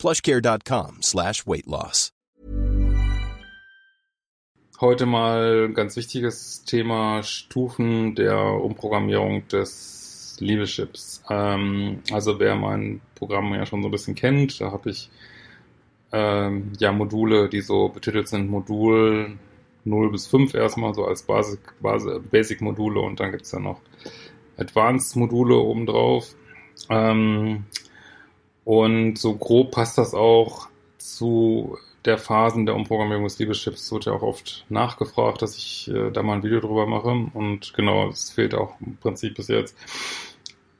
plushcare.com slash weight loss. Heute mal ein ganz wichtiges Thema Stufen der Umprogrammierung des Leaderships. Ähm, also wer mein Programm ja schon so ein bisschen kennt, da habe ich ähm, ja Module, die so betitelt sind Modul 0 bis 5 erstmal, so als Basic, Basic-Module und dann gibt es dann noch Advanced-Module obendrauf. Ähm, und so grob passt das auch zu der Phasen der Umprogrammierung des Liebeschips. Es wird ja auch oft nachgefragt, dass ich äh, da mal ein Video drüber mache. Und genau, es fehlt auch im Prinzip bis jetzt.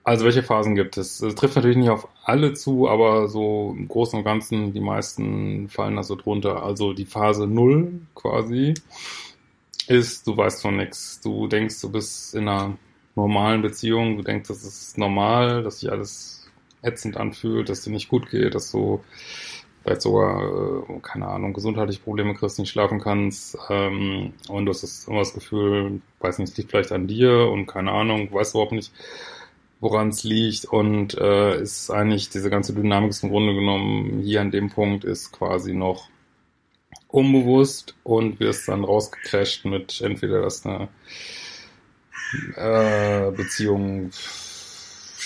Also welche Phasen gibt es? Es trifft natürlich nicht auf alle zu, aber so im Großen und Ganzen, die meisten fallen da so drunter. Also die Phase 0 quasi ist, du weißt von nichts. Du denkst, du bist in einer normalen Beziehung, du denkst, das ist normal, dass sich alles ätzend anfühlt, dass dir nicht gut geht, dass du vielleicht sogar, äh, keine Ahnung, gesundheitliche Probleme kriegst, nicht schlafen kannst ähm, und du hast das, immer das Gefühl, weiß nicht, es liegt vielleicht an dir und keine Ahnung, weißt überhaupt nicht, woran es liegt und äh, ist eigentlich diese ganze Dynamik ist im Grunde genommen hier an dem Punkt ist quasi noch unbewusst und wirst dann rausgecrasht mit entweder dass eine äh, Beziehung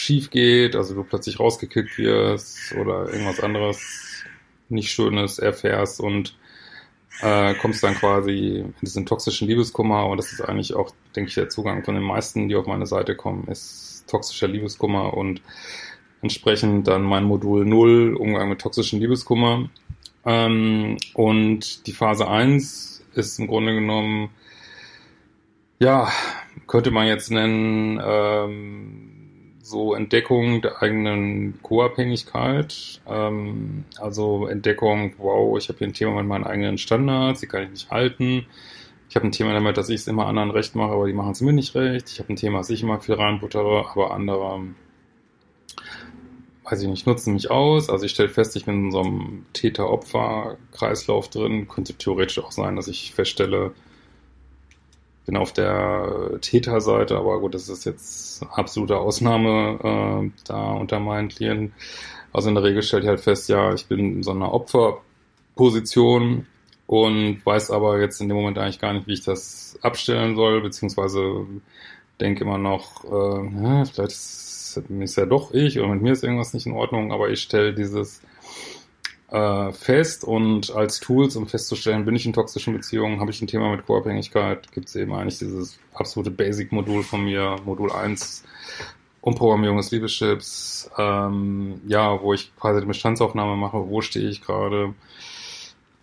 schief geht, also du plötzlich rausgekickt wirst oder irgendwas anderes nicht Schönes erfährst und äh, kommst dann quasi in diesen toxischen Liebeskummer und das ist eigentlich auch, denke ich, der Zugang von den meisten, die auf meine Seite kommen, ist toxischer Liebeskummer und entsprechend dann mein Modul 0, Umgang mit toxischen Liebeskummer. Ähm, und die Phase 1 ist im Grunde genommen, ja, könnte man jetzt nennen, ähm, so Entdeckung der eigenen Co-Abhängigkeit. Ähm, also Entdeckung, wow, ich habe hier ein Thema mit meinen eigenen Standards, die kann ich nicht halten. Ich habe ein Thema damit, dass ich es immer anderen recht mache, aber die machen es mir nicht recht. Ich habe ein Thema, dass ich immer viel reinbuttere, aber andere, weiß ich nicht, nutzen mich aus. Also ich stelle fest, ich bin in so einem Täter-Opfer-Kreislauf drin. Könnte theoretisch auch sein, dass ich feststelle, bin auf der Täterseite, aber gut, das ist jetzt absolute Ausnahme äh, da unter meinen Klienten. Also in der Regel stellt ich halt fest, ja, ich bin in so einer Opferposition und weiß aber jetzt in dem Moment eigentlich gar nicht, wie ich das abstellen soll, beziehungsweise denke immer noch, äh, ja, vielleicht ist es ja doch ich oder mit mir ist irgendwas nicht in Ordnung, aber ich stelle dieses äh, fest und als Tools, um festzustellen, bin ich in toxischen Beziehungen, habe ich ein Thema mit Co-Abhängigkeit, gibt es eben eigentlich dieses absolute Basic-Modul von mir, Modul 1, Umprogrammierung des Liebeschips, ähm, ja, wo ich quasi die Bestandsaufnahme mache, wo stehe ich gerade,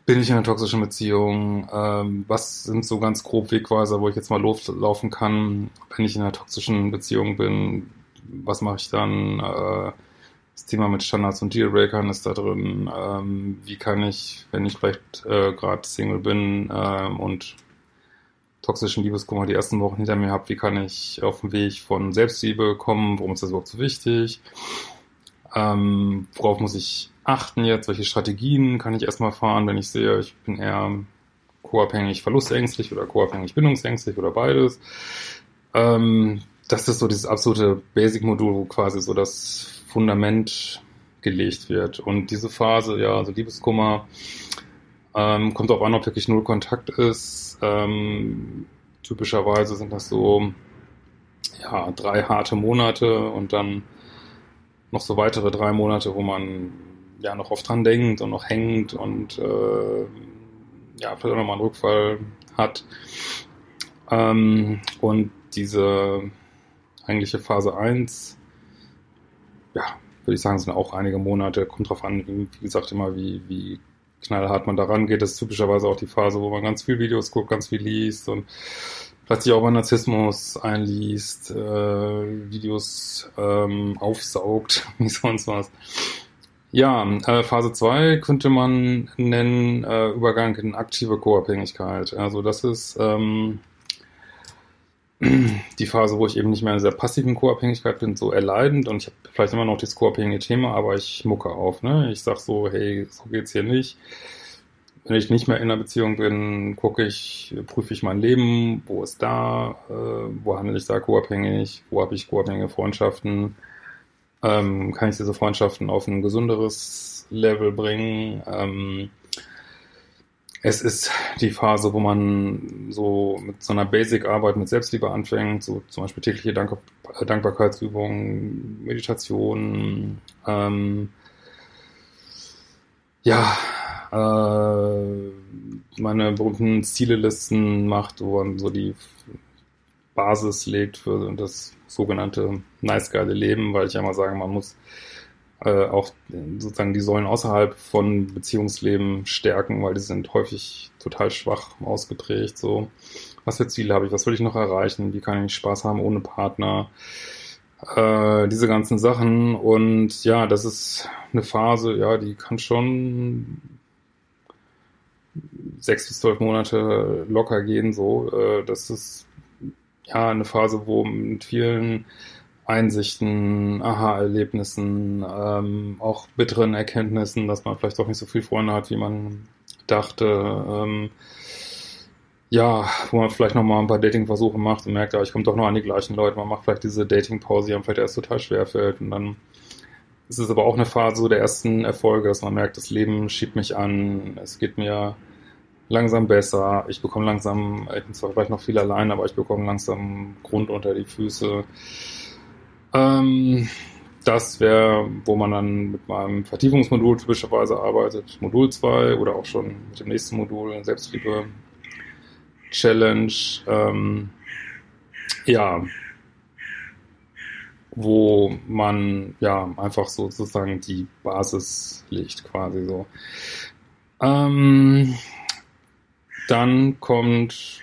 bin ich in einer toxischen Beziehung, ähm, was sind so ganz grob Wegweiser, wo ich jetzt mal laufen kann, wenn ich in einer toxischen Beziehung bin, was mache ich dann, äh, das Thema mit Standards und Dealbreakern ist da drin. Ähm, wie kann ich, wenn ich vielleicht äh, gerade Single bin ähm, und toxischen Liebeskummer die ersten Wochen hinter mir habe, wie kann ich auf den Weg von Selbstliebe kommen? Warum ist das überhaupt so wichtig? Ähm, worauf muss ich achten jetzt? Welche Strategien kann ich erstmal fahren, wenn ich sehe, ich bin eher co-abhängig verlustängstlich oder co-abhängig bindungsängstlich oder beides? Ähm, das ist so dieses absolute Basic-Modul, wo quasi so das Fundament gelegt wird. Und diese Phase, ja, also Liebeskummer, ähm, kommt auch an, ob wirklich null Kontakt ist. Ähm, typischerweise sind das so ja, drei harte Monate und dann noch so weitere drei Monate, wo man ja noch oft dran denkt und noch hängt und äh, ja, vielleicht auch nochmal einen Rückfall hat. Ähm, und diese eigentliche Phase 1 ja, würde ich sagen, sind auch einige Monate. Kommt drauf an, wie, gesagt, immer wie, wie knallhart man da rangeht. Das ist typischerweise auch die Phase, wo man ganz viel Videos guckt, ganz viel liest und plötzlich auch mal Narzissmus einliest, äh, Videos ähm, aufsaugt, wie sonst was. Ja, äh, Phase 2 könnte man nennen äh, Übergang in aktive Co-Abhängigkeit. Also das ist ähm, die Phase, wo ich eben nicht mehr in dieser passiven Co-Abhängigkeit bin, so erleidend und ich habe vielleicht immer noch das co-abhängige Thema, aber ich mucke auf. Ne? Ich sag so, hey, so geht's hier nicht. Wenn ich nicht mehr in einer Beziehung bin, gucke ich, prüfe ich mein Leben, wo ist da, äh, wo handle ich da co-abhängig, wo habe ich co-abhängige Freundschaften, ähm, kann ich diese Freundschaften auf ein gesünderes Level bringen. Ähm, es ist die Phase, wo man so mit so einer Basic-Arbeit mit Selbstliebe anfängt, so zum Beispiel tägliche Dank Dankbarkeitsübungen, Meditation, ähm, ja, äh, meine berühmten Zielelisten macht, wo man so die Basis legt für das sogenannte nice geile Leben, weil ich ja mal sage, man muss äh, auch sozusagen die Säulen außerhalb von Beziehungsleben stärken, weil die sind häufig total schwach ausgeprägt. So, was für Ziele habe ich, was will ich noch erreichen, wie kann ich Spaß haben ohne Partner, äh, diese ganzen Sachen. Und ja, das ist eine Phase, ja, die kann schon sechs bis zwölf Monate locker gehen. So, äh, das ist ja, eine Phase, wo mit vielen Einsichten, Aha-Erlebnissen, ähm, auch bitteren Erkenntnissen, dass man vielleicht doch nicht so viel Freunde hat, wie man dachte. Ähm, ja, wo man vielleicht nochmal ein paar Dating-Versuche macht und merkt, ja, ich komme doch noch an die gleichen Leute. Man macht vielleicht diese Dating-Pause, die einem vielleicht erst total schwer fällt. Und dann ist es aber auch eine Phase der ersten Erfolge, dass man merkt, das Leben schiebt mich an, es geht mir langsam besser. Ich bekomme langsam, ich bin zwar vielleicht noch viel allein, aber ich bekomme langsam Grund unter die Füße. Ähm, das wäre, wo man dann mit meinem Vertiefungsmodul typischerweise arbeitet. Modul 2 oder auch schon mit dem nächsten Modul, Selbstliebe Challenge. Ähm, ja, wo man ja einfach sozusagen die Basis legt, quasi so. Ähm, dann kommt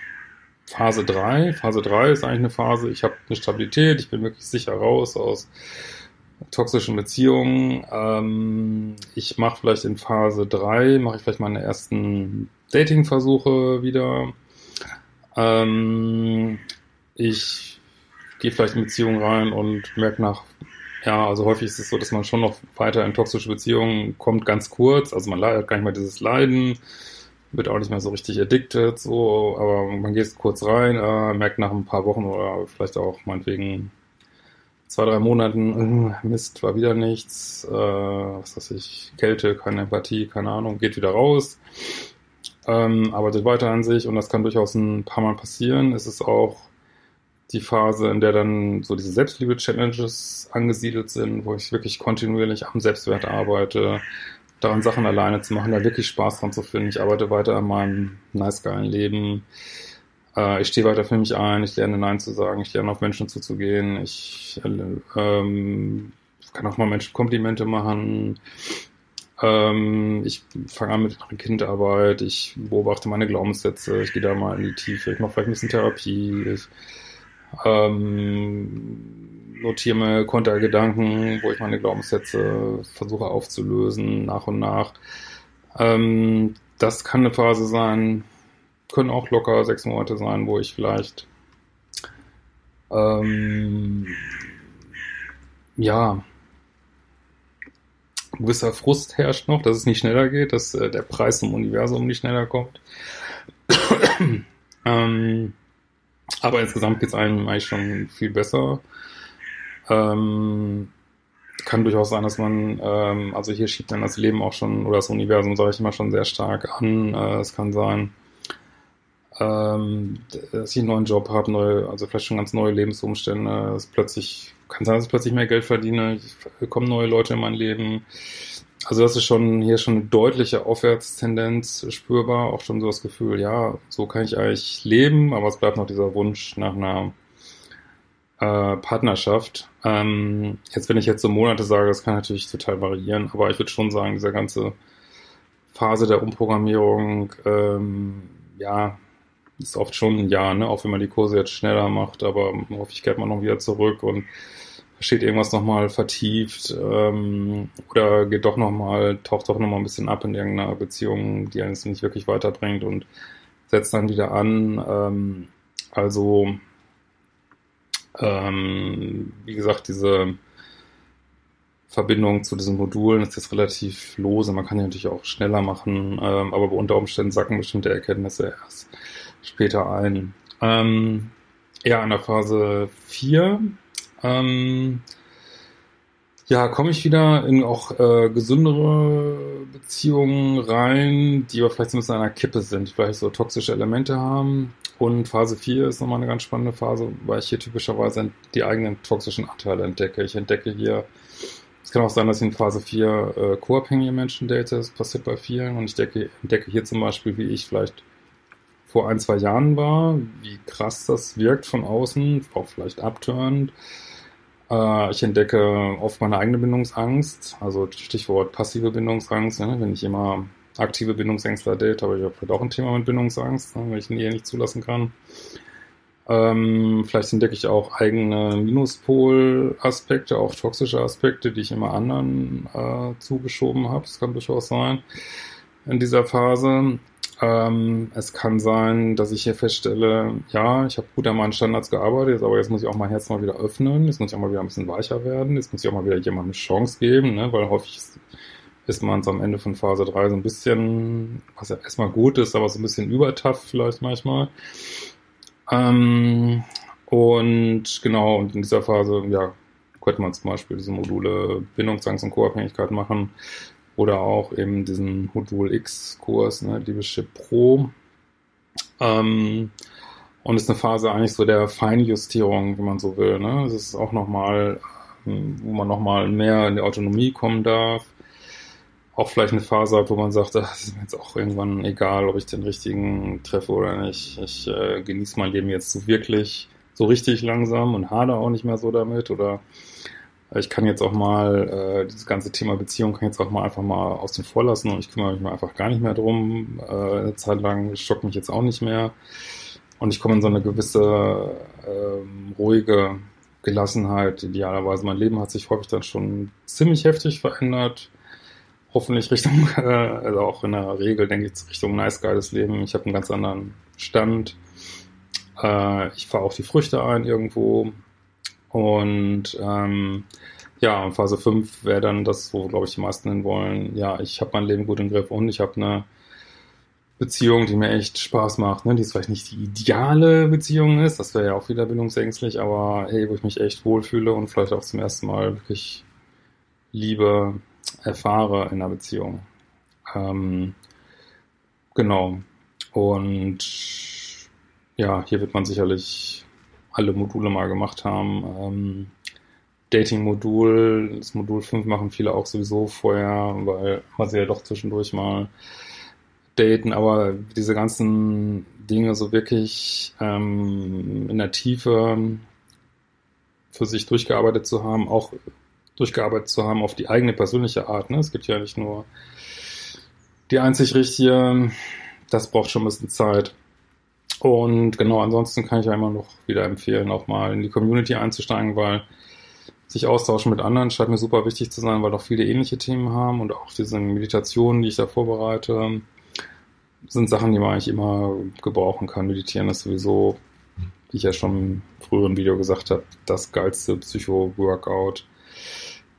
Phase 3. Phase 3 ist eigentlich eine Phase, ich habe eine Stabilität, ich bin wirklich sicher raus aus toxischen Beziehungen. Ähm, ich mache vielleicht in Phase 3, mache ich vielleicht meine ersten Dating-Versuche wieder. Ähm, ich gehe vielleicht in Beziehungen rein und merke nach, ja, also häufig ist es so, dass man schon noch weiter in toxische Beziehungen kommt, ganz kurz. Also man hat gar nicht mal dieses Leiden wird auch nicht mehr so richtig addicted, so, aber man geht kurz rein, äh, merkt nach ein paar Wochen oder vielleicht auch meinetwegen zwei, drei Monaten, äh, Mist, war wieder nichts, äh, was weiß ich, Kälte, keine Empathie, keine Ahnung, geht wieder raus, ähm, arbeitet weiter an sich und das kann durchaus ein paar Mal passieren. Es ist auch die Phase, in der dann so diese Selbstliebe-Challenges angesiedelt sind, wo ich wirklich kontinuierlich am Selbstwert arbeite, daran Sachen alleine zu machen, da wirklich Spaß dran zu finden. Ich arbeite weiter an meinem nice geilen Leben. Äh, ich stehe weiter für mich ein, ich lerne Nein zu sagen, ich lerne auf Menschen zuzugehen, ich ähm, kann auch mal Menschen Komplimente machen. Ähm, ich fange an mit Kindarbeit, ich beobachte meine Glaubenssätze, ich gehe da mal in die Tiefe, ich mache vielleicht ein bisschen Therapie, ich ähm, notiere mir Kontergedanken, wo ich meine Glaubenssätze versuche aufzulösen, nach und nach. Ähm, das kann eine Phase sein, können auch locker sechs Monate sein, wo ich vielleicht ähm, ja gewisser Frust herrscht noch, dass es nicht schneller geht, dass äh, der Preis im Universum nicht schneller kommt. ähm, aber insgesamt geht es einem eigentlich schon viel besser. Ähm, kann durchaus sein, dass man, ähm, also hier schiebt dann das Leben auch schon, oder das Universum, sage ich immer, schon sehr stark an. Äh, es kann sein, ähm, dass ich einen neuen Job habe, neue, also vielleicht schon ganz neue Lebensumstände. Es plötzlich, kann sein, dass ich plötzlich mehr Geld verdiene, ich, kommen neue Leute in mein Leben. Also das ist schon hier schon eine deutliche Aufwärtstendenz spürbar, auch schon so das Gefühl, ja, so kann ich eigentlich leben, aber es bleibt noch dieser Wunsch nach einer äh, Partnerschaft. Ähm, jetzt, wenn ich jetzt so Monate sage, das kann natürlich total variieren, aber ich würde schon sagen, diese ganze Phase der Umprogrammierung, ähm, ja, ist oft schon ein Jahr, ne? auch wenn man die Kurse jetzt schneller macht, aber häufig kehrt man noch wieder zurück und steht irgendwas nochmal vertieft ähm, oder geht doch nochmal, taucht doch nochmal ein bisschen ab in irgendeiner Beziehung, die eines nicht wirklich weiterbringt und setzt dann wieder an. Ähm, also, ähm, wie gesagt, diese Verbindung zu diesen Modulen ist jetzt relativ lose. Man kann die natürlich auch schneller machen, ähm, aber unter Umständen sacken bestimmte Erkenntnisse erst später ein. Ähm, ja, in der Phase 4 ähm, ja, komme ich wieder in auch äh, gesündere Beziehungen rein, die aber vielleicht so ein bisschen an der Kippe sind, vielleicht so toxische Elemente haben. Und Phase 4 ist nochmal eine ganz spannende Phase, weil ich hier typischerweise die eigenen toxischen Anteile entdecke. Ich entdecke hier, es kann auch sein, dass ich in Phase 4 äh, co-abhängige Menschen date, das passiert bei vielen. Und ich decke, entdecke hier zum Beispiel, wie ich vielleicht vor ein, zwei Jahren war, wie krass das wirkt von außen, auch vielleicht abtörend äh, ich entdecke oft meine eigene Bindungsangst, also Stichwort passive Bindungsangst. Ne? Wenn ich immer aktive Bindungsängstler date, habe ich vielleicht auch ein Thema mit Bindungsangst, ne? wenn ich ihn eher nicht zulassen kann. Ähm, vielleicht entdecke ich auch eigene Minuspol-Aspekte, auch toxische Aspekte, die ich immer anderen äh, zugeschoben habe. Das kann durchaus sein in dieser Phase. Ähm, es kann sein, dass ich hier feststelle, ja, ich habe gut an meinen Standards gearbeitet, aber jetzt muss ich auch mein Herz mal wieder öffnen, jetzt muss ich auch mal wieder ein bisschen weicher werden, jetzt muss ich auch mal wieder jemandem eine Chance geben, ne, weil häufig ist, ist man so am Ende von Phase 3 so ein bisschen, was ja erstmal gut ist, aber so ein bisschen übertough vielleicht manchmal. Ähm, und genau, und in dieser Phase, ja, könnte man zum Beispiel diese Module Bindungsangst und Co-Abhängigkeit machen. Oder auch eben diesen Modul X-Kurs, ne, Liebeschip Pro. Ähm, und ist eine Phase eigentlich so der Feinjustierung, wenn man so will. Ne? Es ist auch nochmal, ähm, wo man nochmal mehr in die Autonomie kommen darf. Auch vielleicht eine Phase hat, wo man sagt, es ist mir jetzt auch irgendwann egal, ob ich den richtigen treffe oder nicht. Ich äh, genieße mein Leben jetzt so wirklich, so richtig langsam und hader auch nicht mehr so damit. Oder ich kann jetzt auch mal, äh, dieses ganze Thema Beziehung kann jetzt auch mal einfach mal aus dem Vorlassen und ich kümmere mich mal einfach gar nicht mehr drum. Äh, eine Zeit lang schockt mich jetzt auch nicht mehr. Und ich komme in so eine gewisse äh, ruhige Gelassenheit. Idealerweise mein Leben hat sich häufig dann schon ziemlich heftig verändert. Hoffentlich Richtung, äh, also auch in der Regel denke ich Richtung nice geiles Leben. Ich habe einen ganz anderen Stand. Äh, ich fahre auch die Früchte ein irgendwo. Und ähm, ja, Phase 5 wäre dann das, wo, glaube ich, die meisten hin wollen. Ja, ich habe mein Leben gut im Griff und ich habe eine Beziehung, die mir echt Spaß macht. Ne? Die ist vielleicht nicht die ideale Beziehung ist, das wäre ja auch wieder bindungsängstlich, aber hey, wo ich mich echt wohlfühle und vielleicht auch zum ersten Mal wirklich Liebe erfahre in einer Beziehung. Ähm, genau. Und ja, hier wird man sicherlich alle Module mal gemacht haben. Ähm, Dating-Modul, das Modul 5 machen viele auch sowieso vorher, weil man sie ja doch zwischendurch mal daten, aber diese ganzen Dinge so wirklich ähm, in der Tiefe für sich durchgearbeitet zu haben, auch durchgearbeitet zu haben auf die eigene persönliche Art. Ne? Es gibt ja nicht nur die einzig richtige, das braucht schon ein bisschen Zeit. Und genau, ansonsten kann ich ja immer noch wieder empfehlen, auch mal in die Community einzusteigen, weil sich austauschen mit anderen scheint mir super wichtig zu sein, weil auch viele ähnliche Themen haben und auch diese Meditationen, die ich da vorbereite, sind Sachen, die man eigentlich immer gebrauchen kann. Meditieren ist sowieso, wie ich ja schon im früheren Video gesagt habe, das geilste Psycho-Workout